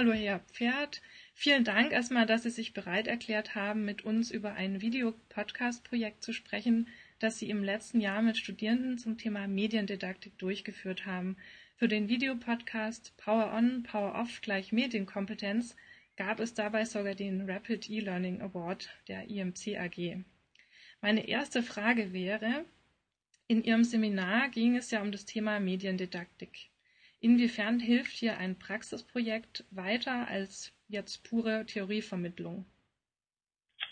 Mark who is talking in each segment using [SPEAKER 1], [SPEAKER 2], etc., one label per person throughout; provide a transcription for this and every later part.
[SPEAKER 1] Hallo, Herr Pferd. Vielen Dank erstmal, dass Sie sich bereit erklärt haben, mit uns über ein Videopodcast-Projekt zu sprechen, das Sie im letzten Jahr mit Studierenden zum Thema Mediendidaktik durchgeführt haben. Für den Videopodcast Power On, Power Off gleich Medienkompetenz gab es dabei sogar den Rapid E-Learning Award der IMC AG. Meine erste Frage wäre, in Ihrem Seminar ging es ja um das Thema Mediendidaktik. Inwiefern hilft hier ein Praxisprojekt weiter als jetzt pure Theorievermittlung?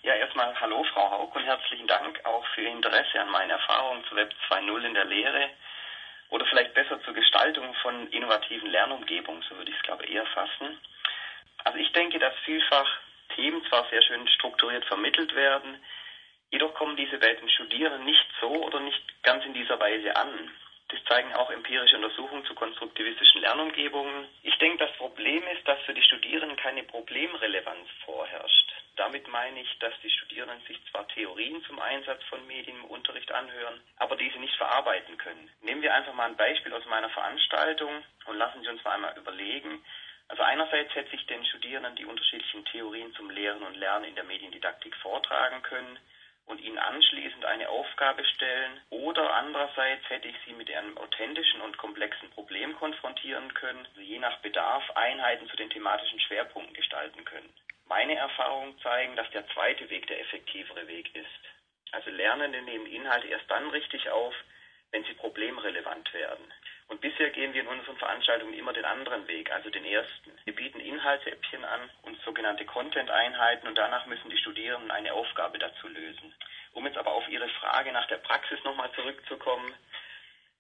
[SPEAKER 2] Ja, erstmal hallo Frau Haug und herzlichen Dank auch für Ihr Interesse an meinen Erfahrungen zu Web 2.0 in der Lehre oder vielleicht besser zur Gestaltung von innovativen Lernumgebungen, so würde ich es glaube eher fassen. Also ich denke, dass vielfach Themen zwar sehr schön strukturiert vermittelt werden, jedoch kommen diese bei den Studierenden nicht so oder nicht ganz in dieser Weise an. Das zeigen auch empirische Untersuchungen zu konstruktivistischen Lernumgebungen. Ich denke, das Problem ist, dass für die Studierenden keine Problemrelevanz vorherrscht. Damit meine ich, dass die Studierenden sich zwar Theorien zum Einsatz von Medien im Unterricht anhören, aber diese nicht verarbeiten können. Nehmen wir einfach mal ein Beispiel aus meiner Veranstaltung und lassen Sie uns mal einmal überlegen. Also einerseits hätte ich den Studierenden die unterschiedlichen Theorien zum Lehren und Lernen in der Mediendidaktik vortragen können und ihnen anschließend eine Aufgabe stellen oder andererseits hätte ich sie mit einem authentischen und komplexen Problem konfrontieren können, also je nach Bedarf Einheiten zu den thematischen Schwerpunkten gestalten können. Meine Erfahrungen zeigen, dass der zweite Weg der effektivere Weg ist. Also Lernende nehmen Inhalte erst dann richtig auf, wenn sie problemrelevant werden. Und bisher gehen wir in unseren Veranstaltungen immer den anderen Weg, also den ersten. Wir bieten Inhaltsäppchen an und sogenannte Content-Einheiten und danach müssen die Studierenden eine Aufgabe dazu lösen. Um jetzt aber auf Ihre Frage nach der Praxis nochmal zurückzukommen,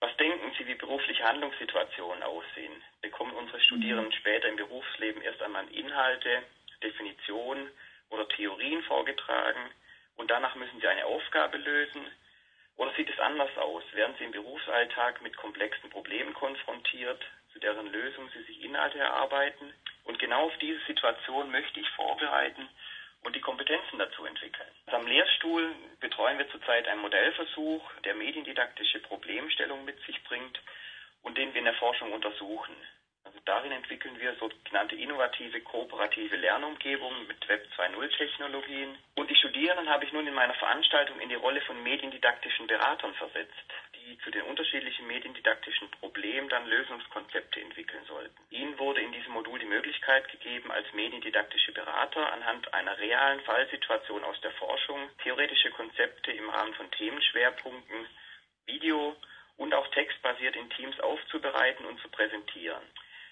[SPEAKER 2] was denken Sie, wie berufliche Handlungssituationen aussehen? Bekommen unsere Studierenden später im Berufsleben erst einmal Inhalte, Definitionen oder Theorien vorgetragen und danach müssen sie eine Aufgabe lösen? Oder sieht es anders aus? Werden Sie im Berufsalltag mit komplexen Problemen konfrontiert, zu deren Lösung Sie sich Inhalte erarbeiten? Und genau auf diese Situation möchte ich vorbereiten und die Kompetenzen dazu entwickeln. Also am Lehrstuhl betreuen wir zurzeit einen Modellversuch, der mediendidaktische Problemstellungen mit sich bringt und den wir in der Forschung untersuchen. Also darin entwickeln wir sogenannte innovative, kooperative Lernumgebungen mit Web 2.0 Technologien. Und die Studierenden habe ich nun in meiner Veranstaltung in die Rolle von mediendidaktischen Beratern versetzt, die zu den unterschiedlichen mediendidaktischen Problemen dann Lösungskonzepte entwickeln sollten. Ihnen wurde in diesem Modul die Möglichkeit gegeben, als mediendidaktische Berater anhand einer realen Fallsituation aus der Forschung theoretische Konzepte im Rahmen von Themenschwerpunkten, Video und auch textbasiert in Teams aufzubereiten und zu präsentieren.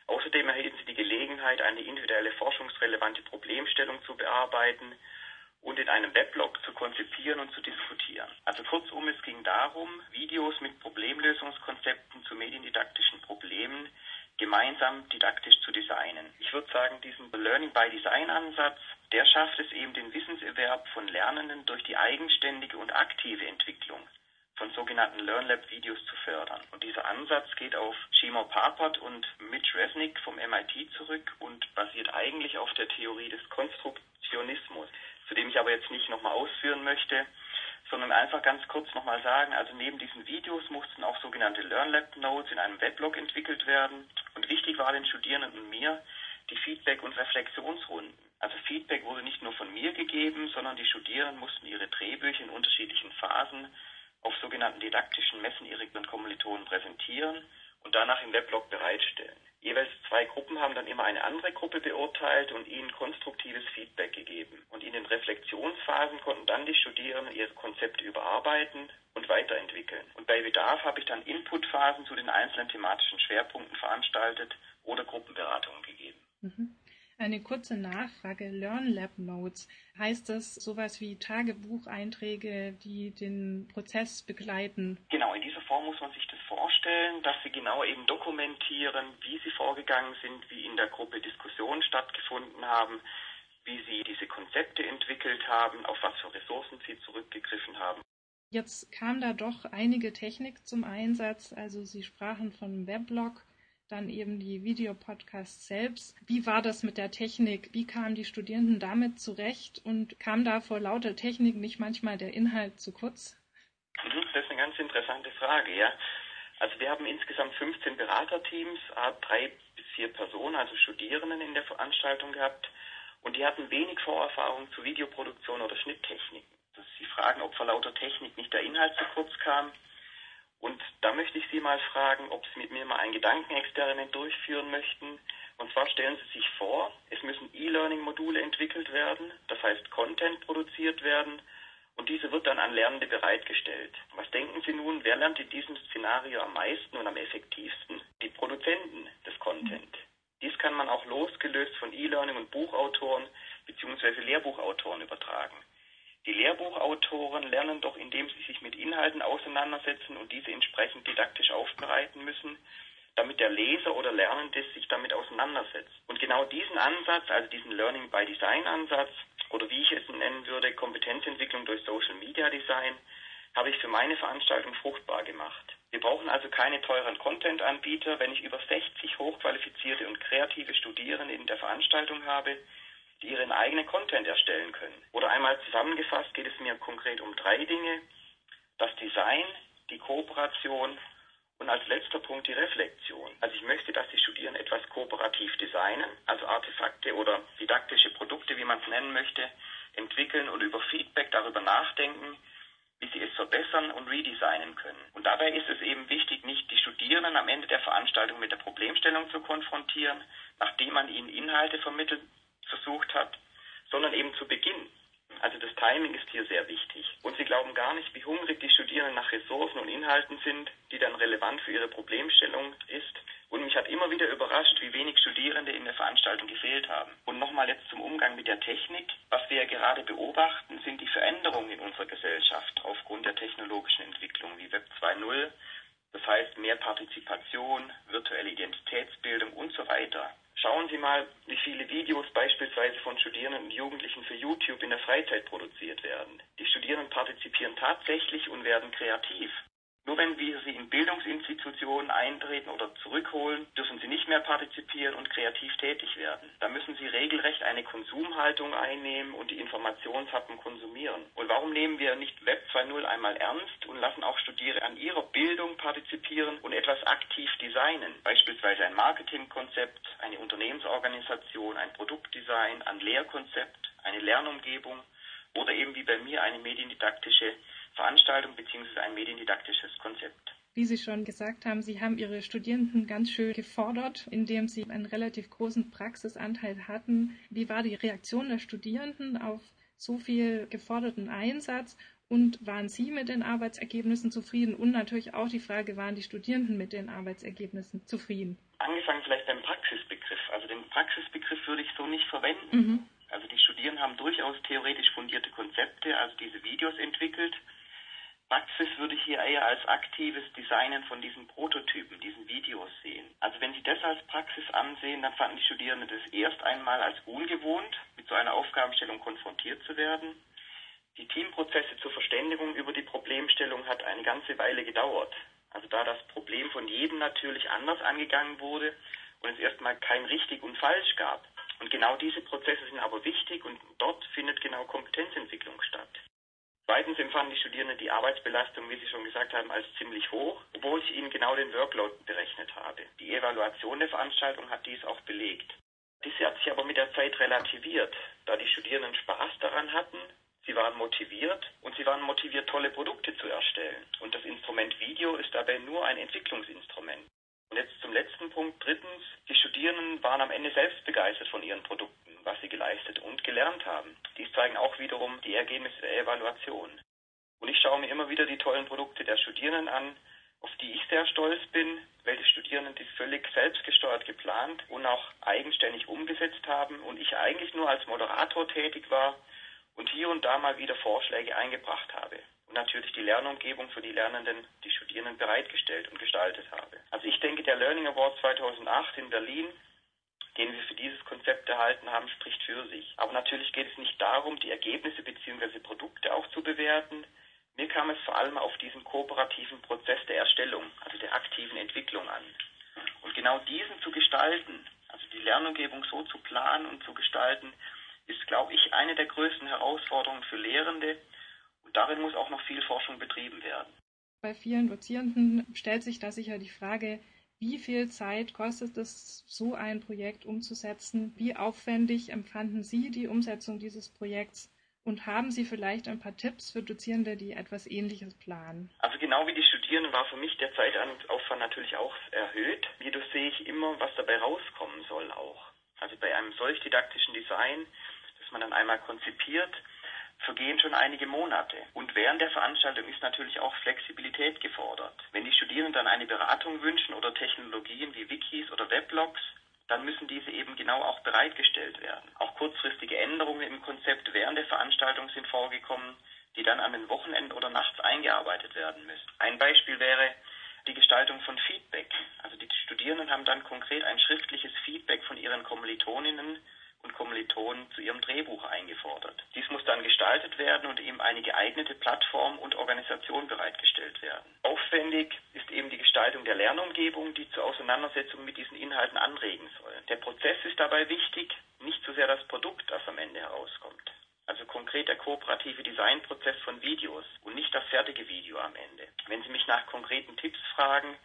[SPEAKER 2] Außerdem erhielten sie die Gelegenheit, eine individuelle forschungsrelevante Problemstellung zu bearbeiten und in einem Weblog zu konzipieren und zu diskutieren. Also kurzum, es ging darum, Videos mit Problemlösungskonzepten zu mediendidaktischen Problemen gemeinsam didaktisch zu designen. Ich würde sagen, diesen Learning by Design Ansatz, der schafft es eben den Wissenserwerb von Lernenden durch die eigenständige und aktive Entwicklung von sogenannten LearnLab-Videos zu fördern. Und dieser Ansatz geht auf Shimon Papert und Mitch Resnick vom MIT zurück und basiert eigentlich auf der Theorie des Konstruktionismus, zu dem ich aber jetzt nicht nochmal ausführen möchte, sondern einfach ganz kurz nochmal sagen, also neben diesen Videos mussten auch sogenannte LearnLab-Notes in einem Weblog entwickelt werden. Und wichtig war den Studierenden und mir die Feedback- und Reflexionsrunden. Also Feedback wurde nicht nur von mir gegeben, sondern die Studierenden mussten ihre Drehbücher in unterschiedlichen Phasen auf sogenannten didaktischen Messen ihre Kommilitonen präsentieren und danach im Weblog bereitstellen. Jeweils zwei Gruppen haben dann immer eine andere Gruppe beurteilt und ihnen konstruktives Feedback gegeben. Und in den Reflexionsphasen konnten dann die Studierenden ihre Konzepte überarbeiten und weiterentwickeln. Und bei Bedarf habe ich dann Inputphasen zu den einzelnen thematischen Schwerpunkten veranstaltet oder Gruppenberatungen gegeben.
[SPEAKER 1] Mhm. Eine kurze Nachfrage. LearnLab Notes. Heißt das sowas wie Tagebucheinträge, die den Prozess begleiten?
[SPEAKER 2] Genau, in dieser Form muss man sich das vorstellen, dass sie genau eben dokumentieren, wie sie vorgegangen sind, wie in der Gruppe Diskussionen stattgefunden haben, wie sie diese Konzepte entwickelt haben, auf was für Ressourcen sie zurückgegriffen haben.
[SPEAKER 1] Jetzt kam da doch einige Technik zum Einsatz. Also Sie sprachen von Weblog dann eben die Videopodcasts selbst. Wie war das mit der Technik? Wie kamen die Studierenden damit zurecht und kam da vor lauter Technik nicht manchmal der Inhalt zu kurz?
[SPEAKER 2] Mhm, das ist eine ganz interessante Frage, ja. Also wir haben insgesamt 15 Beraterteams, drei bis vier Personen, also Studierenden in der Veranstaltung gehabt und die hatten wenig Vorerfahrung zu Videoproduktion oder Schnitttechniken. Sie fragen, ob vor lauter Technik nicht der Inhalt zu kurz kam. Und da möchte ich Sie mal fragen, ob Sie mit mir mal ein Gedankenexperiment durchführen möchten. Und zwar stellen Sie sich vor, es müssen E-Learning-Module entwickelt werden, das heißt Content produziert werden und diese wird dann an Lernende bereitgestellt. Was denken Sie nun, wer lernt in diesem Szenario am meisten und am effektivsten? Die Produzenten des Content. Dies kann man auch losgelöst von E-Learning und Buchautoren bzw. Lehrbuchautoren übertragen. Lehrbuchautoren lernen doch, indem sie sich mit Inhalten auseinandersetzen und diese entsprechend didaktisch aufbereiten müssen, damit der Leser oder Lernende sich damit auseinandersetzt. Und genau diesen Ansatz, also diesen Learning by Design Ansatz, oder wie ich es nennen würde, Kompetenzentwicklung durch Social Media Design, habe ich für meine Veranstaltung fruchtbar gemacht. Wir brauchen also keine teuren Content-Anbieter, wenn ich über 60 hochqualifizierte und kreative Studierende in der Veranstaltung habe, die ihren eigenen Content erstellen können. Oder einmal zusammengefasst geht es mir konkret um drei Dinge. Das Design, die Kooperation und als letzter Punkt die Reflexion. Also ich möchte, dass die Studierenden etwas kooperativ designen, also Artefakte oder didaktische Produkte, wie man es nennen möchte, entwickeln und über Feedback darüber nachdenken, wie sie es verbessern und redesignen können. Und dabei ist es eben wichtig, nicht die Studierenden am Ende der Veranstaltung mit der Problemstellung zu konfrontieren, nachdem man ihnen Inhalte vermittelt versucht hat, sondern eben zu Beginn. Also das Timing ist hier sehr wichtig. Und Sie glauben gar nicht, wie hungrig die Studierenden nach Ressourcen und Inhalten sind, die dann relevant für ihre Problemstellung ist. Und mich hat immer wieder überrascht, wie wenig Studierende in der Veranstaltung gefehlt haben. Und nochmal jetzt zum Umgang mit der Technik. Was wir ja gerade beobachten, sind die Veränderungen in unserer Gesellschaft aufgrund der technologischen Entwicklung wie Web 2.0. Das heißt mehr Partizipation, virtuelle Identitätsbildung und so weiter. Schauen Sie mal, wie viele Videos beispielsweise von Studierenden und Jugendlichen für YouTube in der Freizeit produziert werden. Die Studierenden partizipieren tatsächlich und werden kreativ. Nur wenn wir sie in Bildungsinstitutionen eintreten oder zurückholen, dürfen sie nicht mehr partizipieren und kreativ tätig werden. Da müssen sie regelrecht eine Konsumhaltung einnehmen und die Informationshappen konsumieren. Und warum nehmen wir nicht Web 2.0 einmal ernst und lassen auch Studierende an ihrer Bildung partizipieren und etwas aktiv designen? Beispielsweise ein Marketingkonzept, eine Unternehmensorganisation, ein Produktdesign, ein Lehrkonzept, eine Lernumgebung oder eben wie bei mir eine mediendidaktische Veranstaltung bzw. ein mediendidaktisches Konzept.
[SPEAKER 1] Wie Sie schon gesagt haben, Sie haben Ihre Studierenden ganz schön gefordert, indem Sie einen relativ großen Praxisanteil hatten. Wie war die Reaktion der Studierenden auf so viel geforderten Einsatz? Und waren Sie mit den Arbeitsergebnissen zufrieden? Und natürlich auch die Frage, waren die Studierenden mit den Arbeitsergebnissen zufrieden?
[SPEAKER 2] Angefangen vielleicht beim Praxisbegriff. Also den Praxisbegriff würde ich so nicht verwenden. Mhm. Also die Studierenden haben durchaus theoretisch fundierte Konzepte, also diese Videos entwickelt Praxis würde ich hier eher als aktives Designen von diesen Prototypen, diesen Videos sehen. Also wenn Sie das als Praxis ansehen, dann fanden die Studierenden das erst einmal als ungewohnt, mit so einer Aufgabenstellung konfrontiert zu werden. Die Teamprozesse zur Verständigung über die Problemstellung hat eine ganze Weile gedauert. Also da das Problem von jedem natürlich anders angegangen wurde und es erstmal kein richtig und falsch gab. Und genau diese Prozesse sind aber wichtig und dort findet genau Kompetenzentwicklung statt. Zweitens empfanden die Studierenden die Arbeitsbelastung, wie Sie schon gesagt haben, als ziemlich hoch, obwohl ich ihnen genau den Workload berechnet habe. Die Evaluation der Veranstaltung hat dies auch belegt. Dies hat sich aber mit der Zeit relativiert, da die Studierenden Spaß daran hatten, sie waren motiviert und sie waren motiviert, tolle Produkte zu erstellen. Und das Instrument Video ist dabei nur ein Entwicklungsinstrument. Und jetzt zum letzten Punkt. Drittens, die Studierenden waren am Ende selbst begeistert von ihren Produkten geleistet und gelernt haben. Dies zeigen auch wiederum die Ergebnisse der Evaluation. Und ich schaue mir immer wieder die tollen Produkte der Studierenden an, auf die ich sehr stolz bin, welche Studierenden dies völlig selbstgesteuert geplant und auch eigenständig umgesetzt haben und ich eigentlich nur als Moderator tätig war und hier und da mal wieder Vorschläge eingebracht habe und natürlich die Lernumgebung für die Lernenden, die Studierenden bereitgestellt und gestaltet habe. Also ich denke, der Learning Award 2008 in Berlin den wir für dieses Konzept erhalten haben, spricht für sich. Aber natürlich geht es nicht darum, die Ergebnisse bzw. Produkte auch zu bewerten. Mir kam es vor allem auf diesen kooperativen Prozess der Erstellung, also der aktiven Entwicklung an. Und genau diesen zu gestalten, also die Lernumgebung so zu planen und zu gestalten, ist, glaube ich, eine der größten Herausforderungen für Lehrende. Und darin muss auch noch viel Forschung betrieben werden.
[SPEAKER 1] Bei vielen Dozierenden stellt sich da sicher die Frage, Wie viel Zeit kostet es, so ein Projekt umzusetzen? Wie aufwendig empfanden Sie die Umsetzung dieses Projekts? Und haben Sie vielleicht ein paar Tipps für Dozierende, die etwas Ähnliches planen?
[SPEAKER 2] Also genau wie die Studierenden war für mich der Zeitaufwand natürlich auch erhöht. Jedoch sehe ich immer, was dabei rauskommen soll auch. Also bei einem solch didaktischen Design, das man dann einmal konzipiert, vergehen schon einige Monate. Und während der Veranstaltung ist natürlich auch Flexibilität gefordert. Wenn die Studierenden dann eine Beratung wünschen oder Technologien wie Wikis oder Weblogs, dann müssen diese eben genau auch bereitgestellt werden. Auch kurzfristige Änderungen im Konzept während der Veranstaltung sind vorgekommen, die dann an den Wochenenden oder nachts eingearbeitet werden müssen. Ein Beispiel wäre die Gestaltung von Feedback. Also die Studierenden haben dann konkret ein schriftliches Feedback von ihren Kommilitoninnen und Kommilitonen zu ihrem Drehbuch eingefordert. Dies muss dann gestaltet werden und eben eine geeignete Plattform und Organisation bereitgestellt werden. Aufwendig ist eben die Gestaltung der Lernumgebung, die zur Auseinandersetzung mit diesen Inhalten anregen soll. Der Prozess ist dabei wichtig, nicht so sehr das Produkt, das am Ende herauskommt. Also konkret der kooperative Designprozess von Videos und nicht das fertige Video am Ende. Wenn Sie mich nach konkreten Tipps fragen,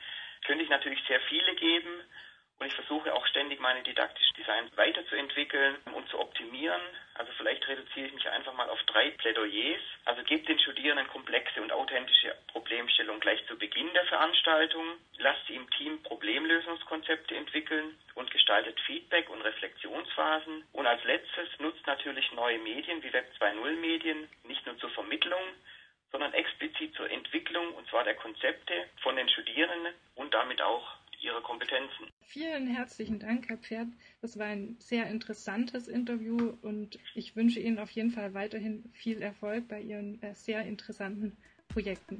[SPEAKER 2] könnte ich natürlich sehr viele geben und ich versuche auch ständig meine didaktischen Designs weiterzuentwickeln und zu optimieren. Also vielleicht reduziere ich mich einfach mal auf drei Plädoyers. Also gebt den Studierenden komplexe und authentische Problemstellungen gleich zu Beginn der Veranstaltung. Lasst sie im Team Problemlösungskonzepte entwickeln und gestaltet Feedback und Reflexionsphasen. Und als letztes nutzt natürlich neue Medien wie Web 2.0 Medien nicht nur zur Vermittlung, sondern explizit zur Entwicklung und zwar der Konzepte von den Studierenden und damit auch ihre Kompetenzen.
[SPEAKER 1] Vielen herzlichen Dank, Herr Pferd. Das war ein sehr interessantes Interview und ich wünsche Ihnen auf jeden Fall weiterhin viel Erfolg bei Ihren äh, sehr interessanten Projekten.